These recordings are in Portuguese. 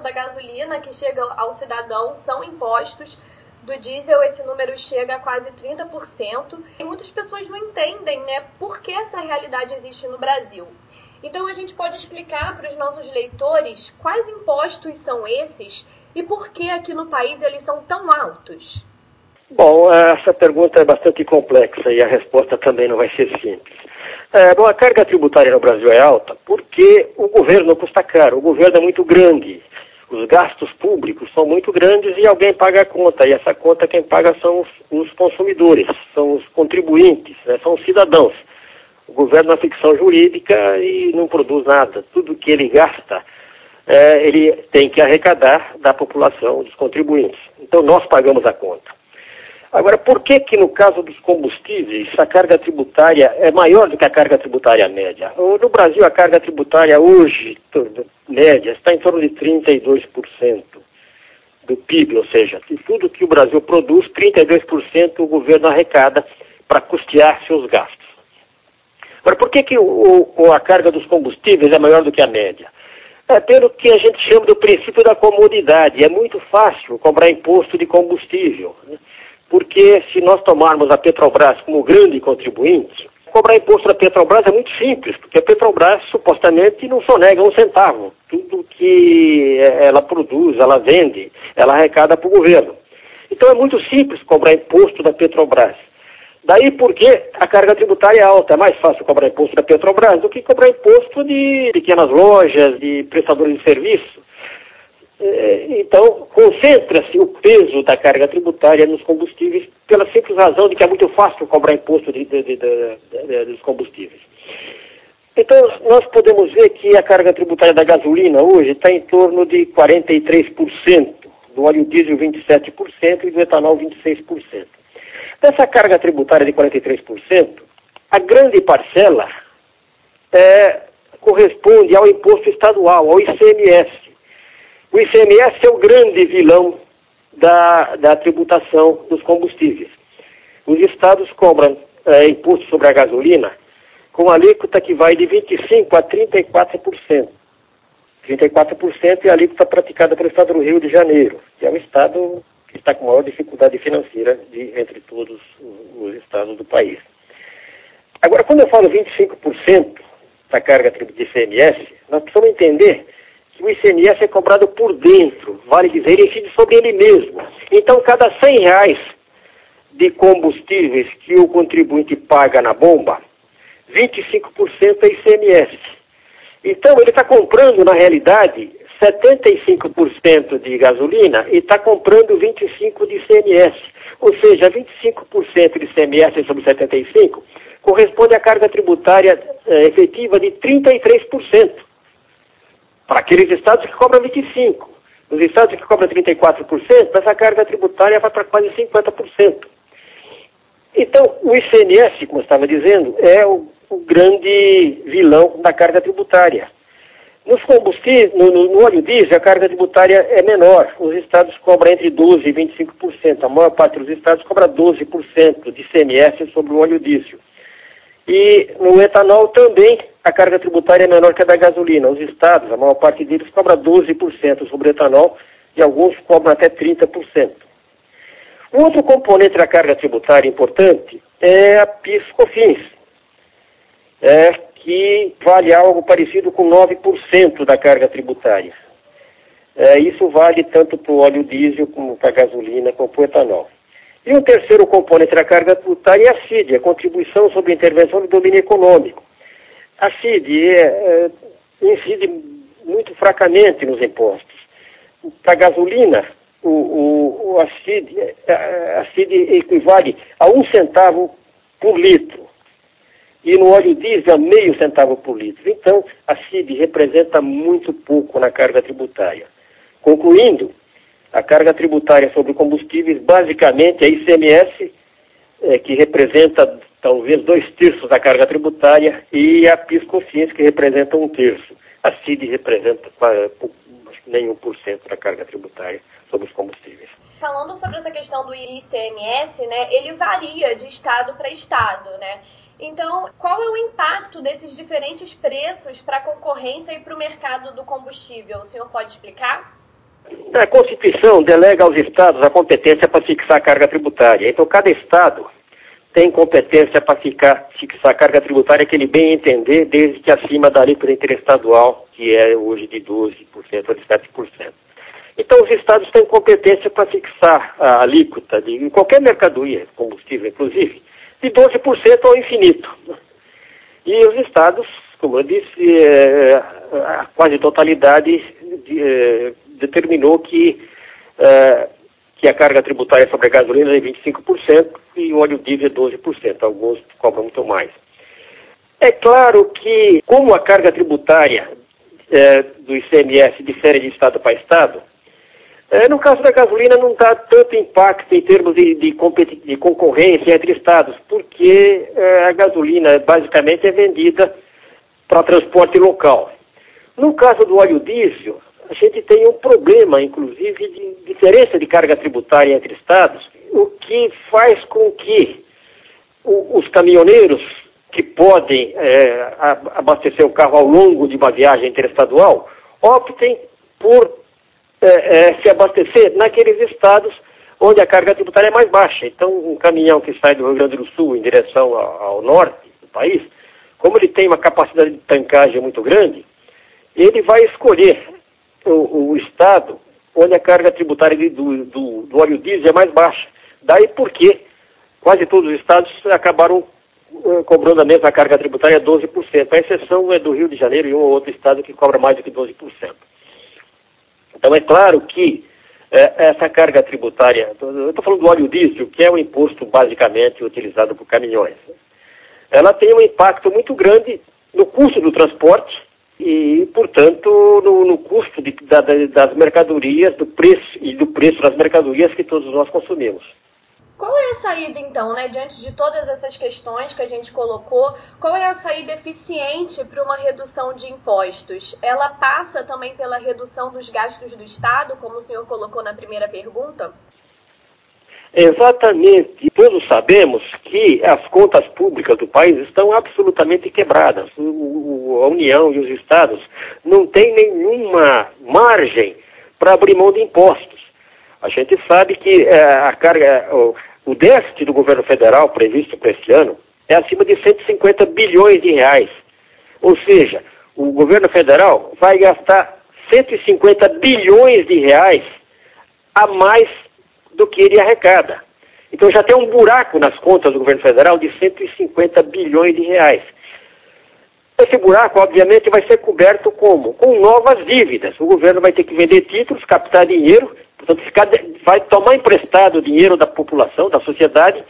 preço da gasolina que chega ao cidadão são impostos. Do diesel, esse número chega a quase 30%. E muitas pessoas não entendem né, por que essa realidade existe no Brasil. Então, a gente pode explicar para os nossos leitores quais impostos são esses e por que aqui no país eles são tão altos. Bom, essa pergunta é bastante complexa e a resposta também não vai ser simples. É, bom, a carga tributária no Brasil é alta porque o governo custa caro, o governo é muito grande, os gastos públicos são muito grandes e alguém paga a conta, e essa conta quem paga são os, os consumidores, são os contribuintes, né, são os cidadãos. O governo é uma ficção jurídica e não produz nada. Tudo que ele gasta, é, ele tem que arrecadar da população, dos contribuintes. Então nós pagamos a conta. Agora, por que que no caso dos combustíveis a carga tributária é maior do que a carga tributária média? No Brasil a carga tributária hoje, média, está em torno de 32% do PIB, ou seja, de tudo que o Brasil produz, 32% o governo arrecada para custear seus gastos. Agora, por que, que o, o, a carga dos combustíveis é maior do que a média? É pelo que a gente chama do princípio da comodidade. É muito fácil cobrar imposto de combustível. Né? porque se nós tomarmos a Petrobras como grande contribuinte, cobrar imposto da Petrobras é muito simples, porque a Petrobras supostamente não sonega um centavo. Tudo que é, ela produz, ela vende, ela arrecada para o governo. Então é muito simples cobrar imposto da Petrobras. Daí porque a carga tributária é alta, é mais fácil cobrar imposto da Petrobras do que cobrar imposto de pequenas lojas, de prestadores de serviço. É, então, concentra-se o peso da carga tributária nos combustíveis pela simples razão de que é muito fácil cobrar imposto de, de, de, dos combustíveis. Então, nós podemos ver que a carga tributária da gasolina hoje está em torno de 43%, do óleo diesel 27% e do etanol 26%. Dessa carga tributária de 43%, a grande parcela é, corresponde ao imposto estadual, ao ICMS. O ICMS é o grande vilão da, da tributação dos combustíveis. Os estados cobram é, imposto sobre a gasolina com alíquota que vai de 25% a 34%. 34% é a alíquota praticada pelo estado do Rio de Janeiro, que é o estado que está com maior dificuldade financeira de, entre todos os estados do país. Agora, quando eu falo 25% da carga de ICMS, nós precisamos entender o ICMS é cobrado por dentro, vale dizer, incide sobre ele mesmo. Então, cada 100 reais de combustíveis que o contribuinte paga na bomba, 25% é ICMS. Então, ele está comprando, na realidade, 75% de gasolina e está comprando 25% de ICMS. Ou seja, 25% de ICMS sobre 75% corresponde à carga tributária eh, efetiva de 33% para aqueles estados que cobram 25%. Nos estados que cobram 34%, essa carga tributária vai para quase 50%. Então, o ICMS, como eu estava dizendo, é o, o grande vilão da carga tributária. Nos combustíveis, no, no, no, óleo diesel, a carga tributária é menor. Os estados cobram entre 12% e 25%. A maior parte dos estados cobra 12% de ICMS sobre o óleo diesel. E no etanol também a carga tributária é menor que a da gasolina. Os estados, a maior parte deles, cobra 12% sobre etanol e alguns cobram até 30%. Um outro componente da carga tributária importante é a PIS-COFINS, é, que vale algo parecido com 9% da carga tributária. É, isso vale tanto para o óleo diesel como para a gasolina como para o etanol. E um terceiro componente da carga tributária é a CID, a Contribuição sobre Intervenção do Domínio Econômico. A CID é, é, incide muito fracamente nos impostos. Para a gasolina, o, o, a, CID, a, a CID equivale a um centavo por litro. E no óleo diesel, meio centavo por litro. Então, a CID representa muito pouco na carga tributária. Concluindo, a carga tributária sobre combustíveis basicamente é ICMS, é, que representa talvez dois terços da carga tributária, e a PIS-COFINS, que representa um terço. A CID representa nem um por cento da carga tributária sobre os combustíveis. Falando sobre essa questão do ICMS, né, ele varia de estado para estado, né? Então, qual é o impacto desses diferentes preços para a concorrência e para o mercado do combustível? O senhor pode explicar? A Constituição delega aos estados a competência para fixar a carga tributária. Então, cada estado tem competência para fixar a carga tributária que ele bem entender, desde que acima da alíquota interestadual, que é hoje de 12% ou de 7%. Então, os estados têm competência para fixar a alíquota de qualquer mercadoria, combustível inclusive, de 12% ao infinito. E os estados, como eu disse, é, a quase totalidade de, é, determinou que, é, que a carga tributária sobre a gasolina é 25% e o óleo diesel é 12%. Alguns cobram muito mais. É claro que, como a carga tributária é, do ICMS difere de estado para estado, é, no caso da gasolina não dá tanto impacto em termos de, de, de concorrência entre estados, porque é, a gasolina basicamente é vendida para transporte local. No caso do óleo diesel, a gente tem um problema, inclusive, de diferença de carga tributária entre estados, o que faz com que os caminhoneiros que podem é, abastecer o carro ao longo de uma viagem interestadual optem por é, é, se abastecer naqueles estados onde a carga tributária é mais baixa. Então, um caminhão que sai do Rio Grande do Sul em direção ao, ao norte do país, como ele tem uma capacidade de tancagem muito grande, ele vai escolher o, o estado onde a carga tributária do, do, do, óleo diesel é mais baixa. Daí porque quase todos os estados acabaram uh, cobrando a mesma carga tributária 12%. A exceção é do Rio de Janeiro e um ou outro estado que cobra mais do que 12%. Então é claro que é, essa carga tributária, eu estou falando do óleo diesel, que é o imposto basicamente utilizado por caminhões, ela tem um impacto muito grande no custo do transporte e, portanto, no, no custo de, da, das mercadorias, do preço e do preço das mercadorias que todos nós consumimos. Qual é a saída, então, né, diante de todas essas questões que a gente colocou, qual é a saída eficiente para uma redução de impostos? Ela passa também pela redução dos gastos do Estado, como o senhor colocou na primeira pergunta? Exatamente. Todos sabemos que as contas públicas do país estão absolutamente quebradas. O, a União e os estados não têm nenhuma margem para abrir mão de impostos. A gente sabe que é, a carga, o déficit do governo federal previsto para esse ano é acima de 150 bilhões de reais. Ou seja, o governo federal vai gastar 150 bilhões de reais a mais do que ele arrecada. Então já tem um buraco nas contas do governo federal de 150 bilhões de reais. Esse buraco, obviamente, vai ser coberto como? Com novas dívidas. O governo vai ter que vender títulos, captar dinheiro Portanto, ficar, vai tomar emprestado dinheiro da população, da sociedade,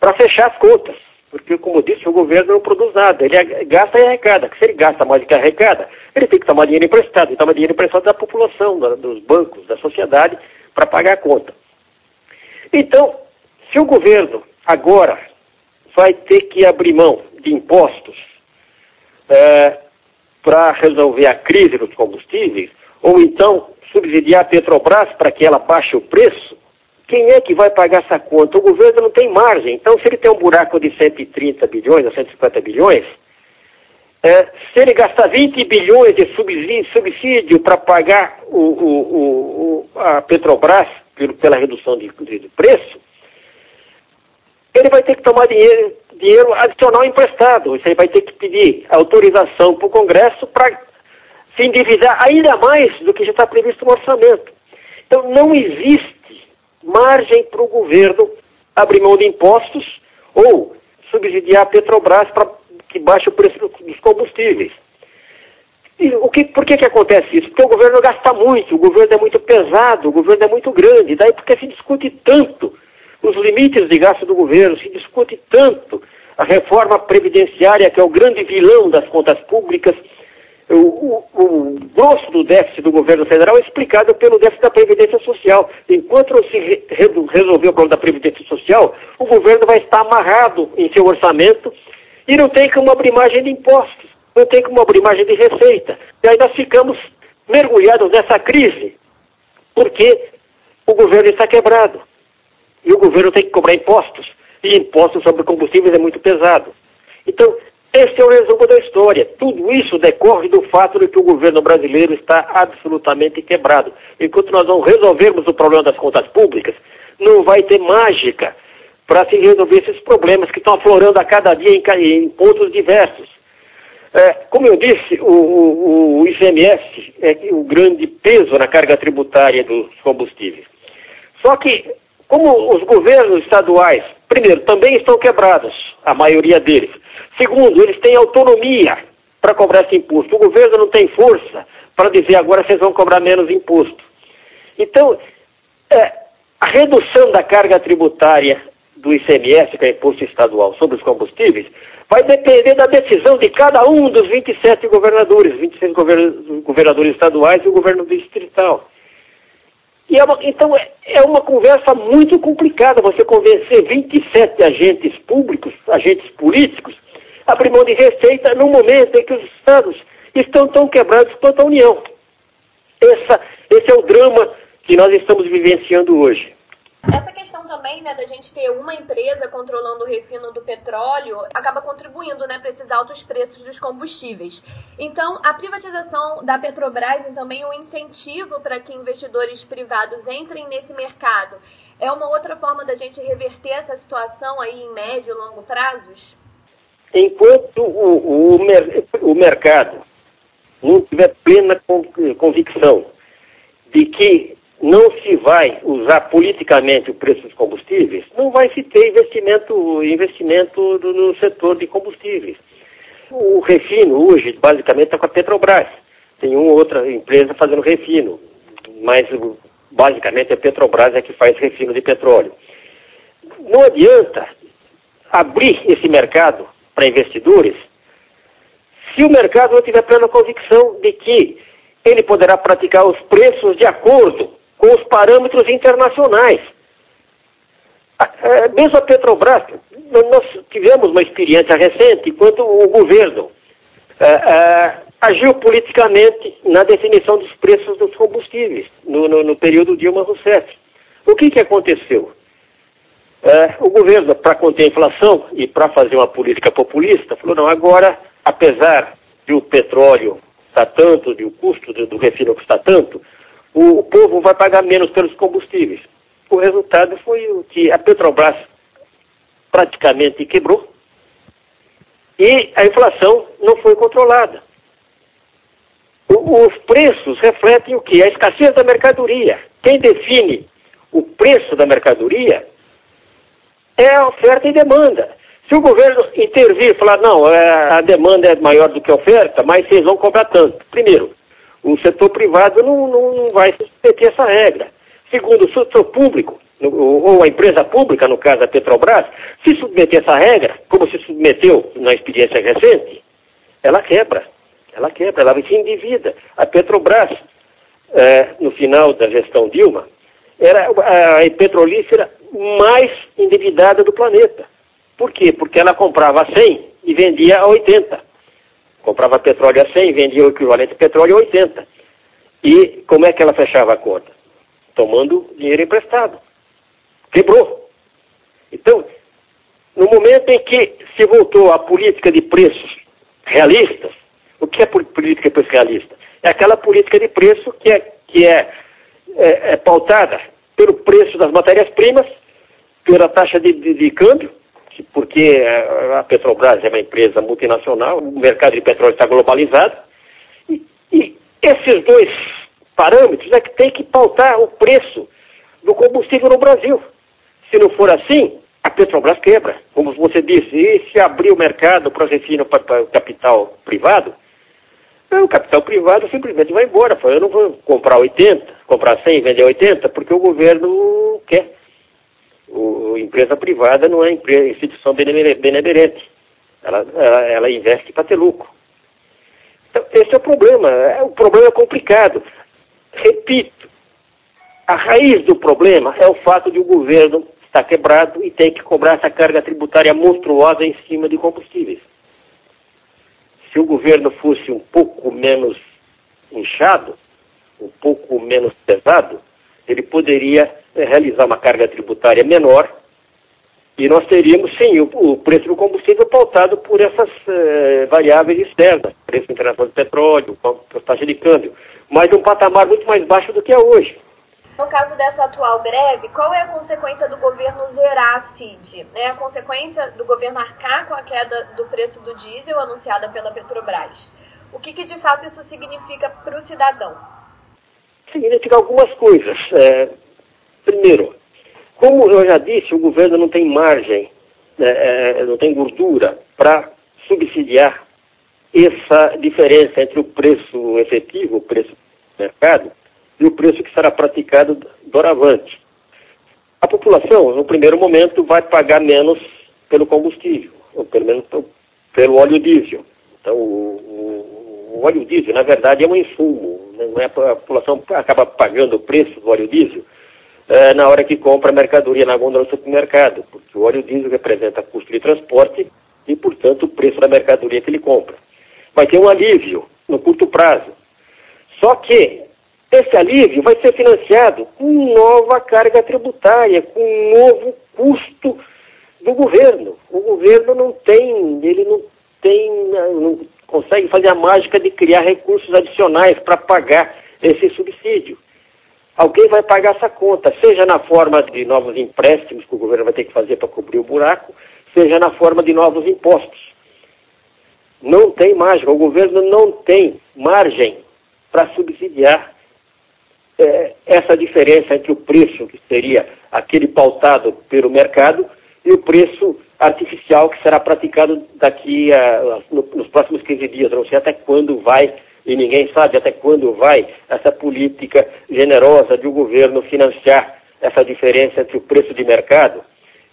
para fechar as contas. Porque, como disse, o governo não produz nada. Ele gasta e arrecada. Se ele gasta mais do que arrecada, ele tem que tomar dinheiro emprestado. E tomar dinheiro emprestado da população, da, dos bancos, da sociedade, para pagar a conta. Então, se o governo agora vai ter que abrir mão de impostos é, para resolver a crise dos combustíveis, ou então subsidiar a Petrobras para que ela baixe o preço, quem é que vai pagar essa conta? O governo não tem margem. Então, se ele tem um buraco de 130 bilhões a 150 bilhões, é, se ele gastar 20 bilhões de subsídio, para pagar o, o, o, a Petrobras pela redução de, de, preço, ele vai ter que tomar dinheiro, dinheiro adicional emprestado. Ele vai ter que pedir autorização para o Congresso para se endividar ainda mais do que já está previsto no orçamento. Então, não existe margem para o governo abrir mão de impostos ou subsidiar a Petrobras para que baixe o preço dos combustíveis. E o que, por que, que acontece isso? Porque o governo gasta muito, o governo é muito pesado, o governo é muito grande, daí porque se discute tanto os limites de gasto do governo, se discute tanto a reforma previdenciária, que é o grande vilão das contas públicas, o, o, o, grosso do déficit do governo federal é explicado pelo déficit da Previdência Social. Enquanto não se re, resolver o problema da Previdência Social, o governo vai estar amarrado em seu orçamento e não tem como abrir margem de impostos, não tem como abrir margem de receita. E aí nós ficamos mergulhados nessa crise, porque o governo está quebrado. E o governo tem que cobrar impostos. E impostos sobre combustíveis é muito pesado. Então, Esse é o resumo da história. Tudo isso decorre do fato de que o governo brasileiro está absolutamente quebrado. Enquanto nós não resolvermos o problema das contas públicas, não vai ter mágica para se resolver esses problemas que estão aflorando a cada dia em, pontos diversos. É, como eu disse, o, o, o ICMS é o grande peso na carga tributária dos combustíveis. Só que, como os governos estaduais, primeiro, também estão quebrados, a maioria deles. Segundo, eles têm autonomia para cobrar esse imposto. O governo não tem força para dizer agora vocês vão cobrar menos imposto. Então, é, a redução da carga tributária do ICMS, que é imposto estadual, sobre os combustíveis, vai depender da decisão de cada um dos 27 governadores, 26 governadores estaduais e o governo distrital. E é uma, então é, é uma conversa muito complicada você convencer 27 agentes públicos, agentes políticos, a abrir mão de receita no momento em que os estados estão tão quebrados quanto a União. Essa, esse é o drama que nós estamos vivenciando hoje. Essa questão também, né, da gente ter uma empresa controlando o refino do petróleo, acaba contribuindo, né, para esses altos preços dos combustíveis. Então, a privatização da Petrobras e também um incentivo para que investidores privados entrem nesse mercado é uma outra forma da gente reverter essa situação aí em médio e longo prazos? Enquanto o, o, o mercado não tiver plena convicção de que não se vai usar politicamente o preço dos combustíveis, não vai se ter investimento, investimento no setor de combustíveis. O refino hoje, basicamente, está com a Petrobras. Tem uma outra empresa fazendo refino, mas basicamente a Petrobras é que faz refino de petróleo. Não adianta abrir esse mercado para investidores se o mercado não tiver plena convicção de que ele poderá praticar os preços de acordo com os parâmetros internacionais. Mesmo a Petrobras, nós tivemos uma experiência recente quando o governo agiu politicamente na definição dos preços dos combustíveis no, no, no período Dilma Rousseff. O que, que aconteceu? o governo, para conter a inflação e para fazer uma política populista, falou, não, agora, apesar de o petróleo estar tanto, de o custo do, do refino custar tanto, o, povo vai pagar menos pelos combustíveis. O resultado foi o que a Petrobras praticamente quebrou e a inflação não foi controlada. O, os preços refletem o que? A escassez da mercadoria. Quem define o preço da mercadoria é a oferta e demanda. Se o governo intervir e falar, não, é, a demanda é maior do que a oferta, mas vocês vão cobrar tanto. Primeiro, o setor privado não, não, não vai submeter essa regra. Segundo, o setor público, ou a empresa pública, no caso a Petrobras, se submeter essa regra, como se submeteu na experiência recente, ela quebra. Ela quebra, ela se endivida. A Petrobras, é, no final da gestão Dilma, era a petrolífera mais endividada do planeta. Por quê? Porque ela comprava a 100 e vendia a 80. Comprava petróleo a 100, vendia o equivalente de petróleo a 80. E como é que ela fechava a conta? Tomando dinheiro emprestado. Quebrou. Então, no momento em que se voltou à política de preços realistas, o que é política de preço realista? É aquela política de preço que é, que é, é, é pautada pelo preço das matérias-primas, pela taxa de, de, de câmbio, porque eh, a Petrobras é uma empresa multinacional, o mercado de petróleo está globalizado, e, e esses dois parâmetros é que tem que pautar o preço do combustível no Brasil. Se não for assim, a Petrobras quebra. Como você disse, e se abrir o mercado para para o capital privado, o capital privado simplesmente vai embora. Fala, eu não vou comprar 80, comprar 100 e vender 80, porque o governo quer. O, empresa privada não é empresa, instituição benemerente. Ela, ela, ela investe para ter lucro. Então, esse é o problema. É, o problema é complicado. Repito, a raiz do problema é o fato de o governo estar quebrado e ter que cobrar essa carga tributária monstruosa em cima de combustíveis. Se o governo fosse um pouco menos inchado, um pouco menos pesado, ele poderia realizar uma carga tributária menor E nós teríamos, sim, o, o preço do combustível pautado por essas eh, variáveis externas, preço internacional do petróleo, taxa de câmbio, mas um patamar muito mais baixo do que é hoje. No caso dessa atual greve, qual é a consequência do governo zerar a CID? É a consequência do governo arcar com a queda do preço do diesel anunciada pela Petrobras? O que, que de fato isso significa para o cidadão? Significa algumas coisas. É, primeiro, como eu já disse, o governo não tem margem, né, é, não tem gordura para subsidiar essa diferença entre o preço efetivo, o preço do mercado, e o preço que será praticado doravante. A população, no primeiro momento, vai pagar menos pelo combustível, ou pelo menos pelo óleo diesel. Então, o, o, óleo diesel, na verdade, é um insumo. Né? É a população acaba pagando o preço do óleo diesel é, na hora que compra a mercadoria na gôndola do supermercado, porque o óleo diesel representa custo de transporte e, portanto, o preço da mercadoria que ele compra. Vai ter um alívio no curto prazo. Só que esse alívio vai ser financiado com nova carga tributária, com um novo custo do governo. O governo não tem, ele não tem, não consegue fazer a mágica de criar recursos adicionais para pagar esse subsídio alguém vai pagar essa conta, seja na forma de novos empréstimos que o governo vai ter que fazer para cobrir o buraco, seja na forma de novos impostos. Não tem mágica, o governo não tem margem para subsidiar é, essa diferença entre o preço, que seria aquele pautado pelo mercado, e o preço artificial que será praticado daqui a, no, nos próximos 15 dias. Não sei até quando vai e ninguém sabe até quando vai essa política generosa de o um governo financiar essa diferença entre o preço de mercado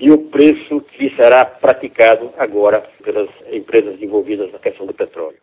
e o preço que será praticado agora pelas empresas envolvidas na questão do petróleo.